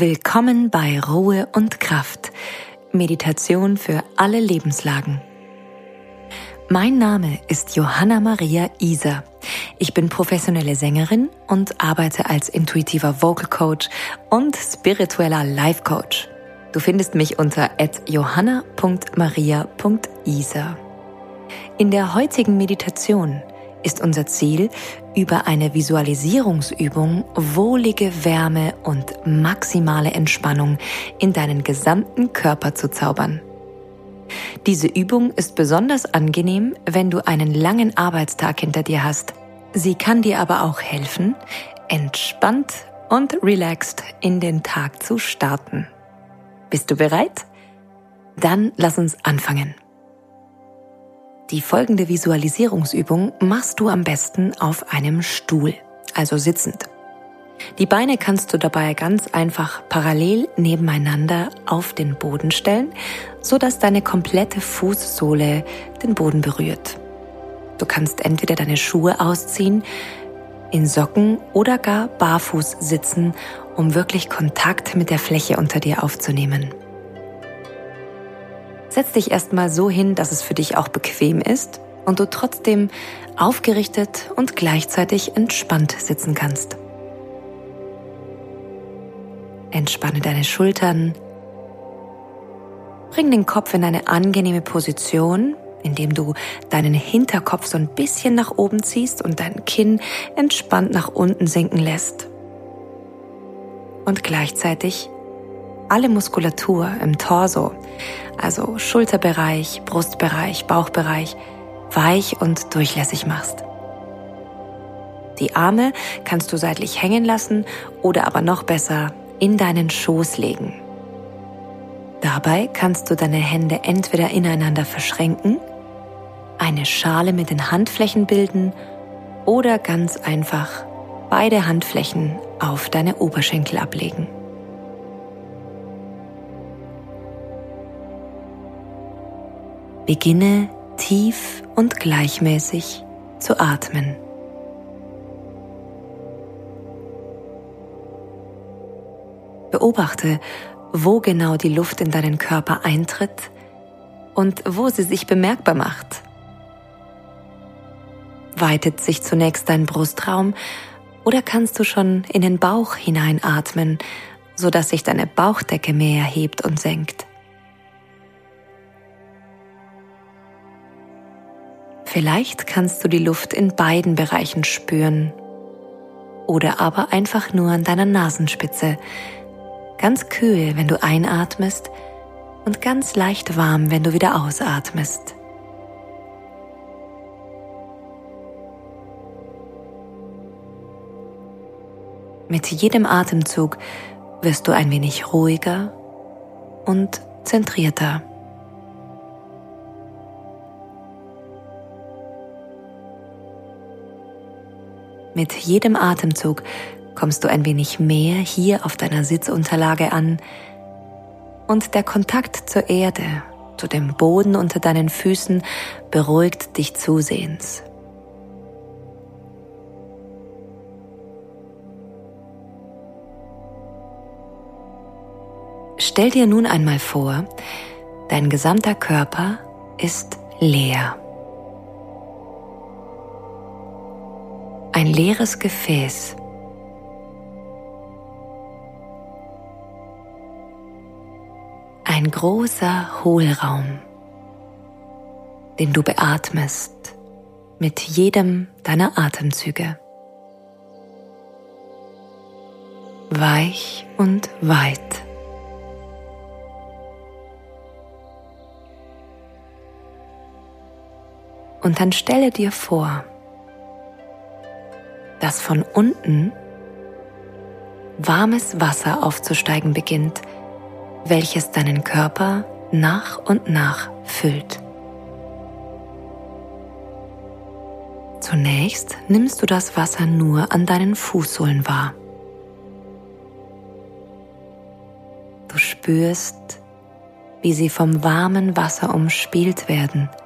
Willkommen bei Ruhe und Kraft. Meditation für alle Lebenslagen. Mein Name ist Johanna Maria Iser. Ich bin professionelle Sängerin und arbeite als intuitiver Vocal Coach und spiritueller Life Coach. Du findest mich unter johanna.maria.iser. In der heutigen Meditation ist unser Ziel, über eine Visualisierungsübung wohlige Wärme und maximale Entspannung in deinen gesamten Körper zu zaubern. Diese Übung ist besonders angenehm, wenn du einen langen Arbeitstag hinter dir hast. Sie kann dir aber auch helfen, entspannt und relaxed in den Tag zu starten. Bist du bereit? Dann lass uns anfangen. Die folgende Visualisierungsübung machst du am besten auf einem Stuhl, also sitzend. Die Beine kannst du dabei ganz einfach parallel nebeneinander auf den Boden stellen, so dass deine komplette Fußsohle den Boden berührt. Du kannst entweder deine Schuhe ausziehen, in Socken oder gar barfuß sitzen, um wirklich Kontakt mit der Fläche unter dir aufzunehmen. Setz dich erstmal so hin, dass es für dich auch bequem ist und du trotzdem aufgerichtet und gleichzeitig entspannt sitzen kannst. Entspanne deine Schultern. Bring den Kopf in eine angenehme Position, indem du deinen Hinterkopf so ein bisschen nach oben ziehst und dein Kinn entspannt nach unten sinken lässt. Und gleichzeitig alle Muskulatur im Torso, also Schulterbereich, Brustbereich, Bauchbereich, weich und durchlässig machst. Die Arme kannst du seitlich hängen lassen oder aber noch besser in deinen Schoß legen. Dabei kannst du deine Hände entweder ineinander verschränken, eine Schale mit den Handflächen bilden oder ganz einfach beide Handflächen auf deine Oberschenkel ablegen. Beginne tief und gleichmäßig zu atmen. Beobachte, wo genau die Luft in deinen Körper eintritt und wo sie sich bemerkbar macht. Weitet sich zunächst dein Brustraum oder kannst du schon in den Bauch hineinatmen, sodass sich deine Bauchdecke mehr hebt und senkt? Vielleicht kannst du die Luft in beiden Bereichen spüren oder aber einfach nur an deiner Nasenspitze. Ganz kühl, wenn du einatmest und ganz leicht warm, wenn du wieder ausatmest. Mit jedem Atemzug wirst du ein wenig ruhiger und zentrierter. Mit jedem Atemzug kommst du ein wenig mehr hier auf deiner Sitzunterlage an und der Kontakt zur Erde, zu dem Boden unter deinen Füßen beruhigt dich zusehends. Stell dir nun einmal vor, dein gesamter Körper ist leer. Ein leeres Gefäß. Ein großer Hohlraum, den du beatmest mit jedem deiner Atemzüge. Weich und weit. Und dann stelle dir vor, dass von unten warmes Wasser aufzusteigen beginnt, welches deinen Körper nach und nach füllt. Zunächst nimmst du das Wasser nur an deinen Fußsohlen wahr. Du spürst, wie sie vom warmen Wasser umspielt werden –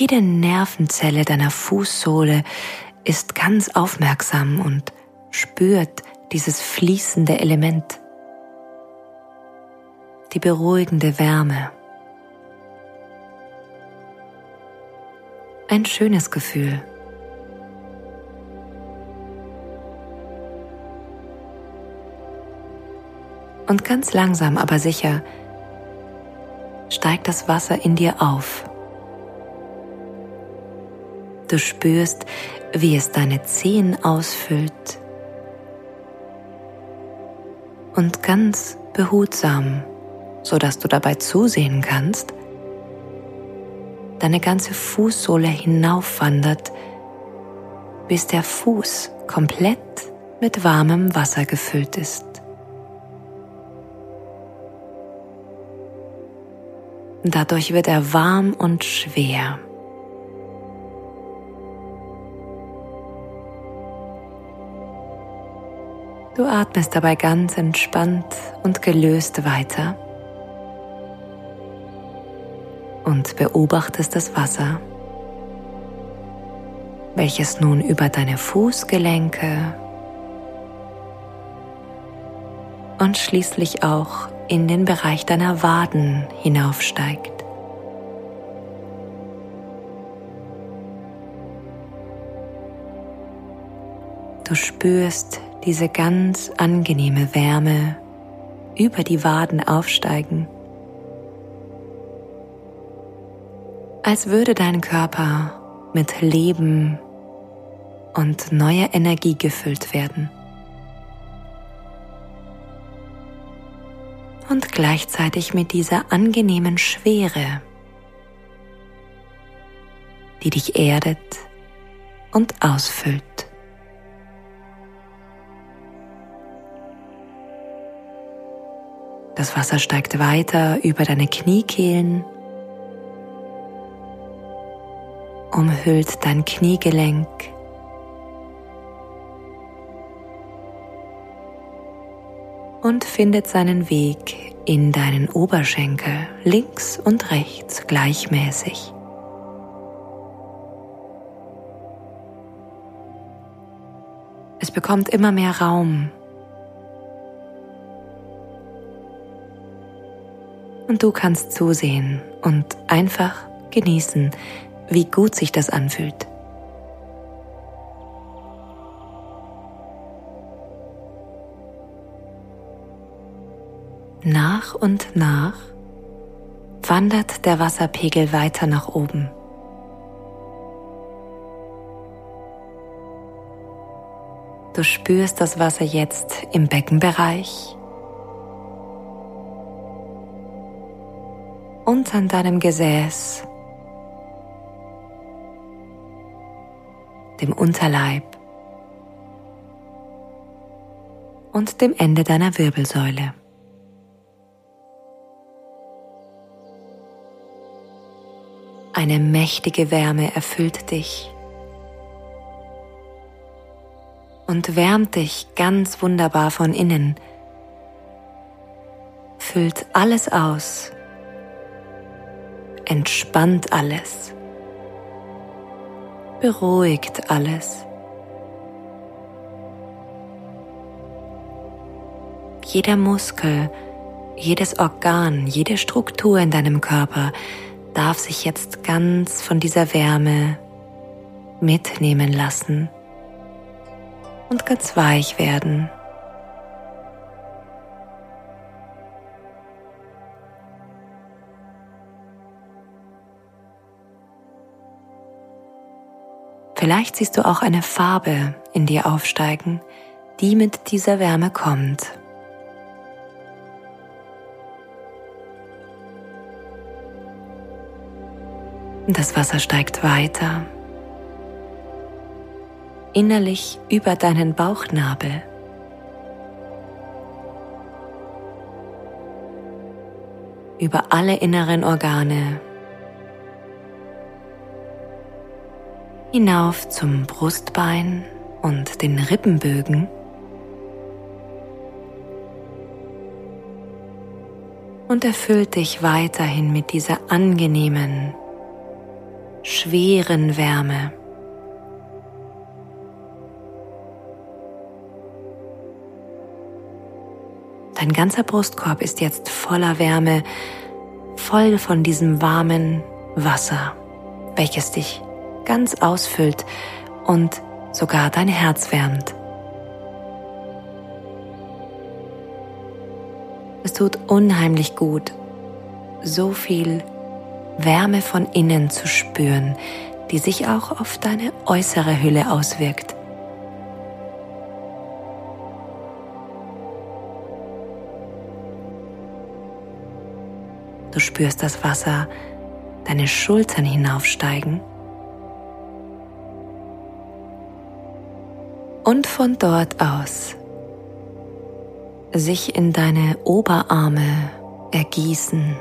Jede Nervenzelle deiner Fußsohle ist ganz aufmerksam und spürt dieses fließende Element, die beruhigende Wärme. Ein schönes Gefühl. Und ganz langsam, aber sicher steigt das Wasser in dir auf. Du spürst, wie es deine Zehen ausfüllt und ganz behutsam, so dass du dabei zusehen kannst, deine ganze Fußsohle hinaufwandert, bis der Fuß komplett mit warmem Wasser gefüllt ist. Dadurch wird er warm und schwer. Du atmest dabei ganz entspannt und gelöst weiter und beobachtest das Wasser, welches nun über deine Fußgelenke und schließlich auch in den Bereich deiner Waden hinaufsteigt. Du spürst diese ganz angenehme Wärme über die Waden aufsteigen, als würde dein Körper mit Leben und neuer Energie gefüllt werden. und gleichzeitig mit dieser angenehmen Schwere, die dich erdet und ausfüllt. Das Wasser steigt weiter über deine Kniekehlen, umhüllt dein Kniegelenk und findet seinen Weg in deinen Oberschenkel links und rechts gleichmäßig. Es bekommt immer mehr Raum. Und du kannst zusehen und einfach genießen, wie gut sich das anfühlt. Nach und nach wandert der Wasserpegel weiter nach oben. Du spürst das Wasser jetzt im Beckenbereich und an deinem Gesäß, dem Unterleib und dem Ende deiner Wirbelsäule. Eine mächtige Wärme erfüllt dich und wärmt dich ganz wunderbar von innen, füllt alles aus, entspannt alles, beruhigt alles. Jeder Muskel, jedes Organ, jede Struktur in deinem Körper darf sich jetzt ganz von dieser Wärme mitnehmen lassen und ganz weich werden. Vielleicht siehst du auch eine Farbe in dir aufsteigen, die mit dieser Wärme kommt. Das Wasser steigt weiter. Innerlich über deinen Bauchnabel. Über alle inneren Organe. Hinauf zum Brustbein und den Rippenbögen. Und erfüllt dich weiterhin mit dieser angenehmen, schweren Wärme. Dein ganzer Brustkorb ist jetzt voller Wärme, voll von diesem warmen Wasser, welches dich ganz ausfüllt und sogar dein Herz wärmt. Es tut unheimlich gut, so viel Wärme von innen zu spüren, die sich auch auf deine äußere Hülle auswirkt. Du spürst das Wasser deine Schultern hinaufsteigen und von dort aus sich in deine Oberarme ergießen.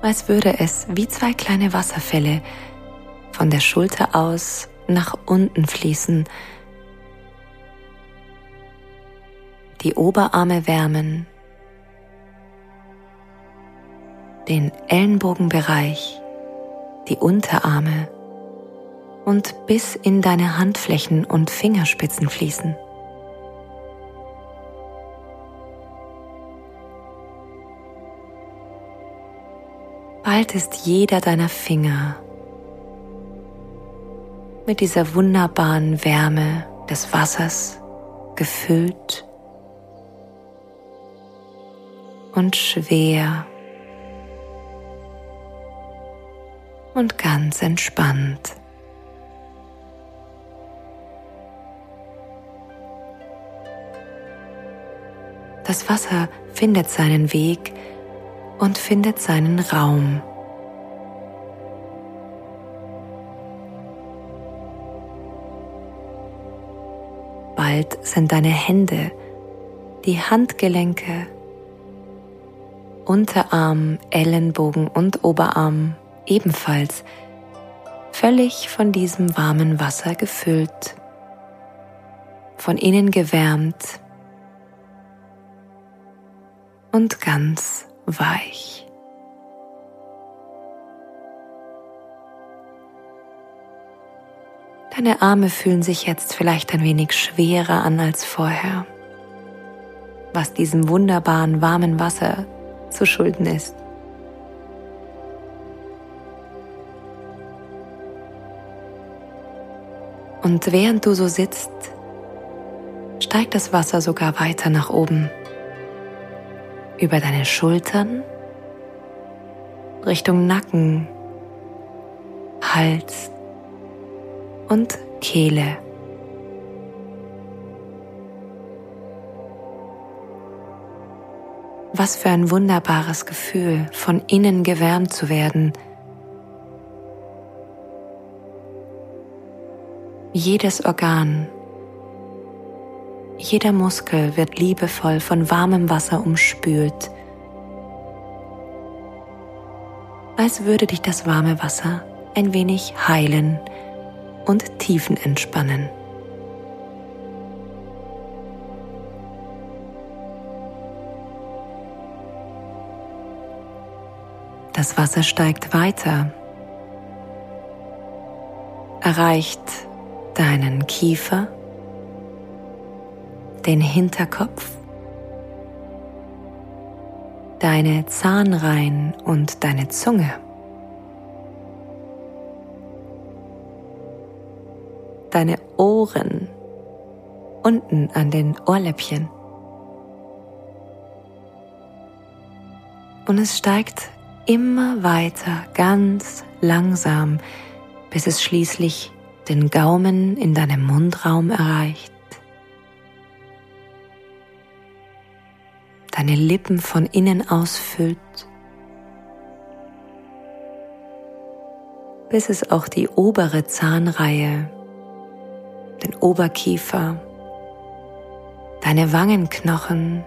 Als würde es wie zwei kleine Wasserfälle von der Schulter aus nach unten fließen, die Oberarme wärmen, den Ellenbogenbereich, die Unterarme und bis in deine Handflächen und Fingerspitzen fließen. Bald ist jeder deiner Finger mit dieser wunderbaren Wärme des Wassers gefüllt und schwer und ganz entspannt. Das Wasser findet seinen Weg und findet seinen Raum. Bald sind deine Hände, die Handgelenke, Unterarm, Ellenbogen und Oberarm ebenfalls völlig von diesem warmen Wasser gefüllt, von innen gewärmt und ganz weich. Deine Arme fühlen sich jetzt vielleicht ein wenig schwerer an als vorher, was diesem wunderbaren warmen Wasser zu schulden ist. Und während du so sitzt, steigt das Wasser sogar weiter nach oben über deine Schultern, Richtung Nacken, Hals und Kehle. Was für ein wunderbares Gefühl, von innen gewärmt zu werden. Jedes Organ jeder Muskel wird liebevoll von warmem Wasser umspült, als würde dich das warme Wasser ein wenig heilen und tiefen entspannen. Das Wasser steigt weiter, erreicht deinen Kiefer, den Hinterkopf, deine Zahnreihen und deine Zunge. Deine Ohren unten an den Ohrläppchen. Und es steigt immer weiter ganz langsam, bis es schließlich den Gaumen in deinem Mundraum erreicht. deine Lippen von innen ausfüllt, bis es auch die obere Zahnreihe, den Oberkiefer, deine Wangenknochen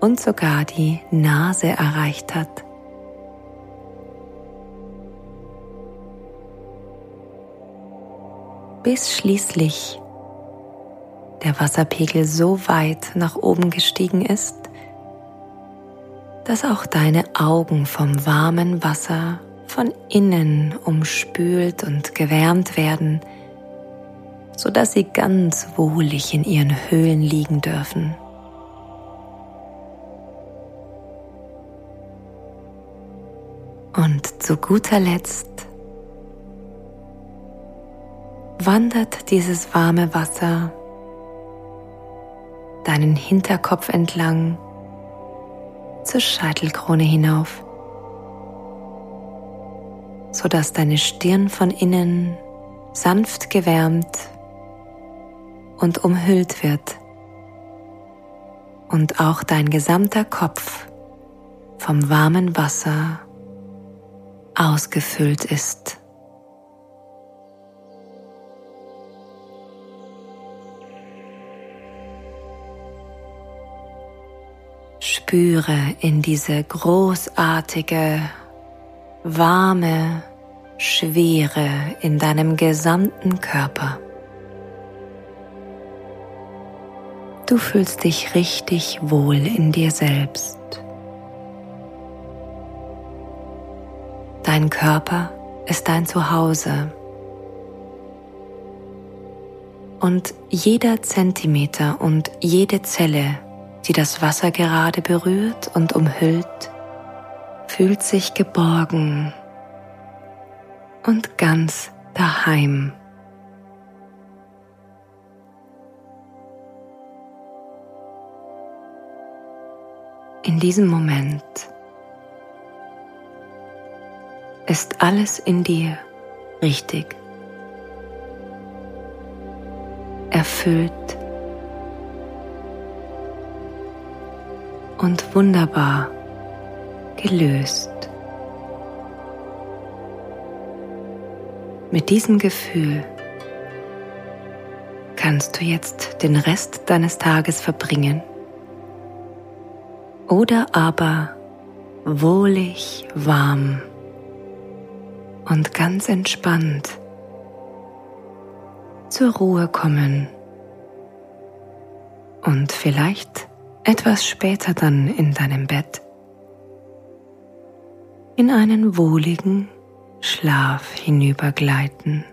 und sogar die Nase erreicht hat. Bis schließlich der Wasserpegel so weit nach oben gestiegen ist, dass auch deine Augen vom warmen Wasser von innen umspült und gewärmt werden, sodass sie ganz wohlig in ihren Höhlen liegen dürfen. Und zu guter Letzt wandert dieses warme Wasser deinen Hinterkopf entlang zur Scheitelkrone hinauf, sodass deine Stirn von innen sanft gewärmt und umhüllt wird und auch dein gesamter Kopf vom warmen Wasser ausgefüllt ist. Spüre in diese großartige, warme Schwere in deinem gesamten Körper. Du fühlst dich richtig wohl in dir selbst. Dein Körper ist dein Zuhause. Und jeder Zentimeter und jede Zelle, die das Wasser gerade berührt und umhüllt, fühlt sich geborgen und ganz daheim. In diesem Moment ist alles in dir richtig, erfüllt und wunderbar gelöst. Mit diesem Gefühl kannst du jetzt den Rest deines Tages verbringen oder aber wohlig warm und ganz entspannt zur Ruhe kommen und vielleicht etwas später dann in deinem Bett in einen wohligen Schlaf hinübergleiten.